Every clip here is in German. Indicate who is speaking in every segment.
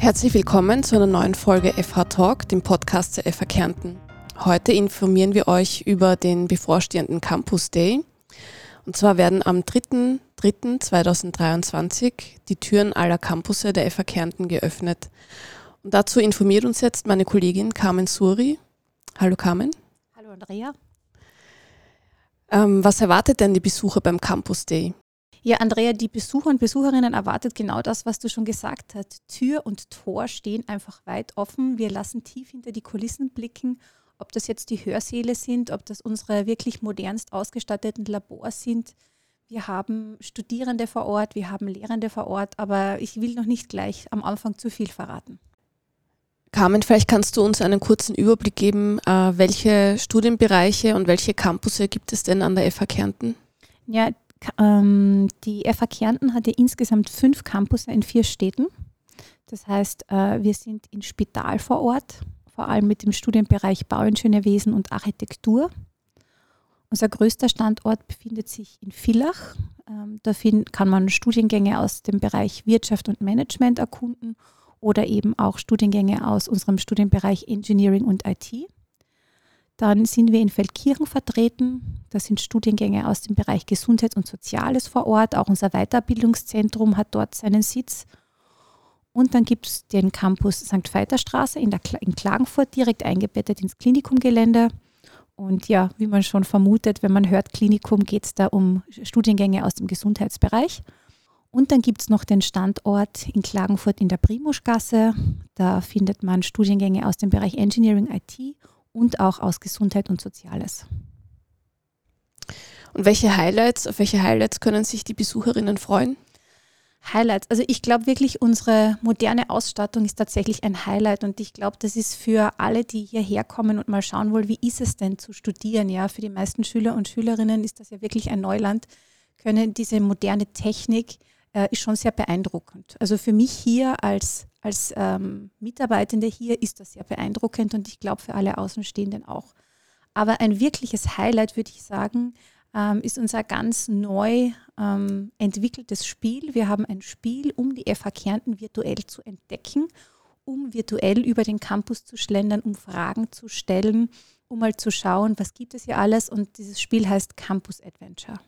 Speaker 1: Herzlich willkommen zu einer neuen Folge FH Talk, dem Podcast der FH Kärnten. Heute informieren wir euch über den bevorstehenden Campus Day. Und zwar werden am 3.3.2023 die Türen aller Campusse der FH Kärnten geöffnet. Und dazu informiert uns jetzt meine Kollegin Carmen Suri. Hallo Carmen.
Speaker 2: Hallo Andrea.
Speaker 1: Ähm, was erwartet denn die Besucher beim Campus Day?
Speaker 2: Ja, Andrea, die Besucher und Besucherinnen erwartet genau das, was du schon gesagt hast. Tür und Tor stehen einfach weit offen. Wir lassen tief hinter die Kulissen blicken, ob das jetzt die Hörsäle sind, ob das unsere wirklich modernst ausgestatteten Labors sind. Wir haben Studierende vor Ort, wir haben Lehrende vor Ort, aber ich will noch nicht gleich am Anfang zu viel verraten.
Speaker 1: Carmen, vielleicht kannst du uns einen kurzen Überblick geben, äh, welche Studienbereiche und welche Campusse gibt es denn an der FH Kärnten?
Speaker 2: Ja, ähm, die FH Kärnten hat ja insgesamt fünf Campus in vier Städten. Das heißt, äh, wir sind in Spital vor Ort, vor allem mit dem Studienbereich Bauingenieurwesen und Architektur. Unser größter Standort befindet sich in Villach. Ähm, da kann man Studiengänge aus dem Bereich Wirtschaft und Management erkunden oder eben auch Studiengänge aus unserem Studienbereich Engineering und IT. Dann sind wir in Feldkirchen vertreten. Das sind Studiengänge aus dem Bereich Gesundheit und Soziales vor Ort. Auch unser Weiterbildungszentrum hat dort seinen Sitz. Und dann gibt es den Campus St. Veiterstraße in, in Klagenfurt, direkt eingebettet ins Klinikumgelände. Und ja, wie man schon vermutet, wenn man hört Klinikum, geht es da um Studiengänge aus dem Gesundheitsbereich. Und dann gibt es noch den Standort in Klagenfurt in der Primuschgasse. Da findet man Studiengänge aus dem Bereich Engineering IT und auch aus Gesundheit und Soziales.
Speaker 1: Und welche Highlights, auf welche Highlights können sich die Besucherinnen freuen?
Speaker 2: Highlights. Also ich glaube wirklich, unsere moderne Ausstattung ist tatsächlich ein Highlight und ich glaube, das ist für alle, die hierher kommen und mal schauen wollen, wie ist es denn zu studieren. Ja, für die meisten Schüler und Schülerinnen ist das ja wirklich ein Neuland, können diese moderne Technik äh, ist schon sehr beeindruckend. Also für mich hier als, als ähm, Mitarbeitende hier ist das sehr beeindruckend und ich glaube für alle Außenstehenden auch. Aber ein wirkliches Highlight, würde ich sagen, ähm, ist unser ganz neu ähm, entwickeltes Spiel. Wir haben ein Spiel, um die FH Kärnten virtuell zu entdecken, um virtuell über den Campus zu schlendern, um Fragen zu stellen, um mal zu schauen, was gibt es hier alles. Und dieses Spiel heißt Campus Adventure.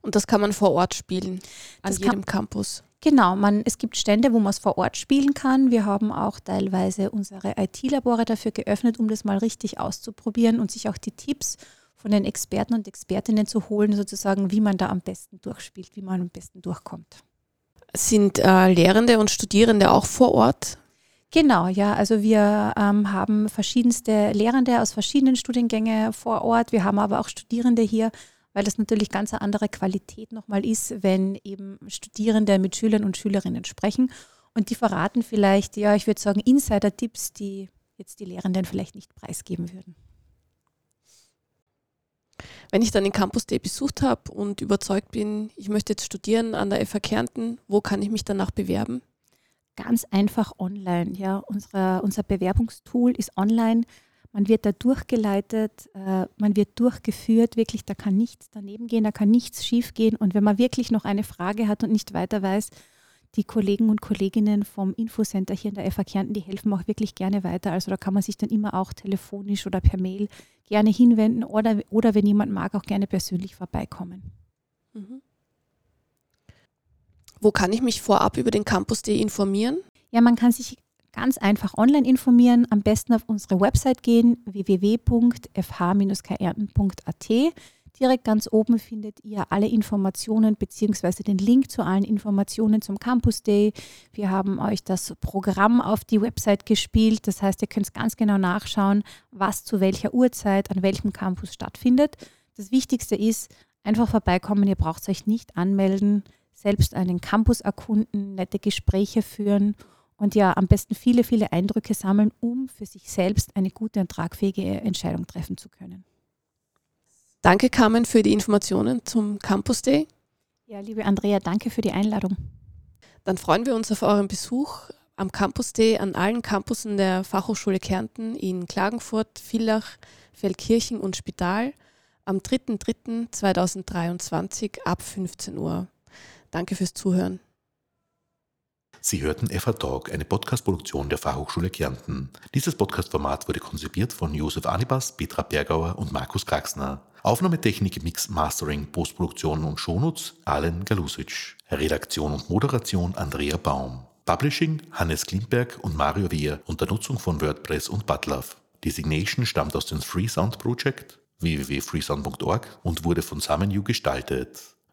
Speaker 1: Und das kann man vor Ort spielen, an das jedem Campus.
Speaker 2: Genau, man, es gibt Stände, wo man es vor Ort spielen kann. Wir haben auch teilweise unsere IT-Labore dafür geöffnet, um das mal richtig auszuprobieren und sich auch die Tipps von den Experten und Expertinnen zu holen, sozusagen, wie man da am besten durchspielt, wie man am besten durchkommt.
Speaker 1: Sind äh, Lehrende und Studierende auch vor Ort?
Speaker 2: Genau, ja. Also wir ähm, haben verschiedenste Lehrende aus verschiedenen Studiengängen vor Ort. Wir haben aber auch Studierende hier weil das natürlich ganz eine andere Qualität nochmal ist, wenn eben Studierende mit Schülern und Schülerinnen sprechen. Und die verraten vielleicht, ja, ich würde sagen, Insider-Tipps, die jetzt die Lehrenden vielleicht nicht preisgeben würden.
Speaker 1: Wenn ich dann den Campus Day besucht habe und überzeugt bin, ich möchte jetzt studieren an der FH Kärnten, wo kann ich mich danach bewerben?
Speaker 2: Ganz einfach online. Ja, unsere, unser Bewerbungstool ist online. Man wird da durchgeleitet, äh, man wird durchgeführt, wirklich, da kann nichts daneben gehen, da kann nichts schief gehen. Und wenn man wirklich noch eine Frage hat und nicht weiter weiß, die Kollegen und Kolleginnen vom Infocenter hier in der FA Kärnten, die helfen auch wirklich gerne weiter. Also da kann man sich dann immer auch telefonisch oder per Mail gerne hinwenden oder, oder wenn jemand mag, auch gerne persönlich vorbeikommen. Mhm.
Speaker 1: Wo kann ich mich vorab über den Campus.de informieren?
Speaker 2: Ja, man kann sich ganz einfach online informieren. Am besten auf unsere Website gehen, www.fh-kärnten.at. Direkt ganz oben findet ihr alle Informationen bzw. den Link zu allen Informationen zum Campus Day. Wir haben euch das Programm auf die Website gespielt. Das heißt, ihr könnt ganz genau nachschauen, was zu welcher Uhrzeit an welchem Campus stattfindet. Das Wichtigste ist, einfach vorbeikommen. Ihr braucht euch nicht anmelden, selbst einen Campus erkunden, nette Gespräche führen und ja am besten viele, viele Eindrücke sammeln, um für sich selbst eine gute und tragfähige Entscheidung treffen zu können.
Speaker 1: Danke, Carmen, für die Informationen zum Campus Day.
Speaker 2: Ja, liebe Andrea, danke für die Einladung.
Speaker 1: Dann freuen wir uns auf euren Besuch am Campus Day an allen Campussen der Fachhochschule Kärnten in Klagenfurt, Villach, Feldkirchen und Spital am 3.3.2023 ab 15 Uhr. Danke fürs Zuhören.
Speaker 3: Sie hörten FH Talk, eine Podcast-Produktion der Fachhochschule Kärnten. Dieses Podcast-Format wurde konzipiert von Josef Anibas, Petra Bergauer und Markus Kraxner. Aufnahmetechnik, Mix, Mastering, Postproduktion und Shownotes Alen Galusic. Redaktion und Moderation Andrea Baum. Publishing Hannes Klimberg und Mario Wehr unter Nutzung von WordPress und Butlove. Designation stammt aus dem Freesound Project www.freesound.org und wurde von SummonU gestaltet.